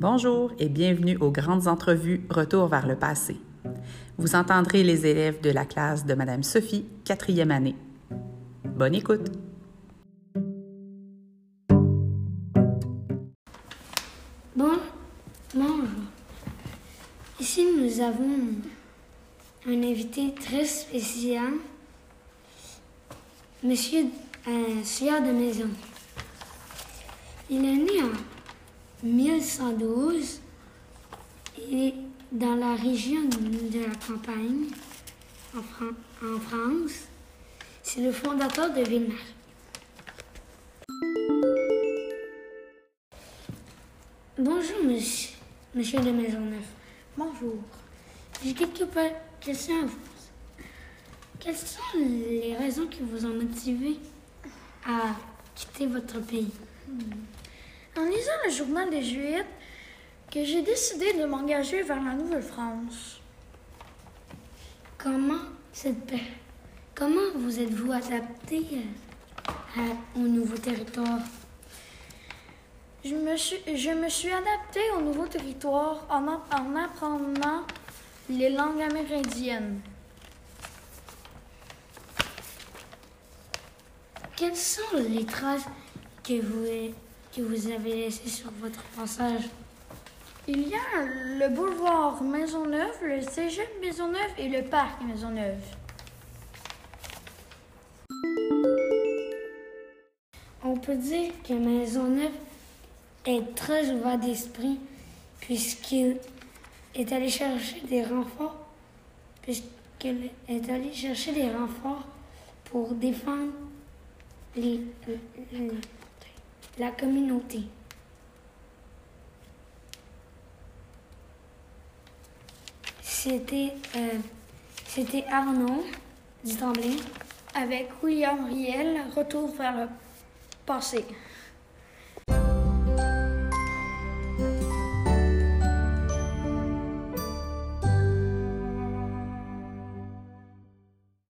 Bonjour et bienvenue aux grandes entrevues Retour vers le passé. Vous entendrez les élèves de la classe de Madame Sophie, quatrième année. Bonne écoute! Bon, bonjour. Ici, nous avons un invité très spécial, Monsieur euh, de Maison. Il est né en 1112 et dans la région de la campagne, en, Fran- en France. C'est le fondateur de Villeneuve. Bonjour, monsieur, monsieur de Maisonneuve. Bonjour. J'ai quelques questions à vous poser. Quelles sont les raisons qui vous ont motivé à quitter votre pays? En lisant le journal des Juifs, que j'ai décidé de m'engager vers la Nouvelle-France. Comment cette comment vous êtes-vous adapté euh, à- au nouveau territoire? Je me suis, je me suis adaptée au nouveau territoire en, en apprenant les langues amérindiennes. Quelles sont les traces que vous, que vous avez laissées sur votre passage? Il y a le boulevard Maisonneuve, le cégep Maisonneuve et le parc Maisonneuve. On peut dire que Maisonneuve est très ouvert d'esprit puisqu'il est allé chercher des renforts, puisqu'il est allé chercher des renforts pour défendre les- les- la communauté. C'était euh, c'était Arnaud du. Avec William Riel, retour vers le passé.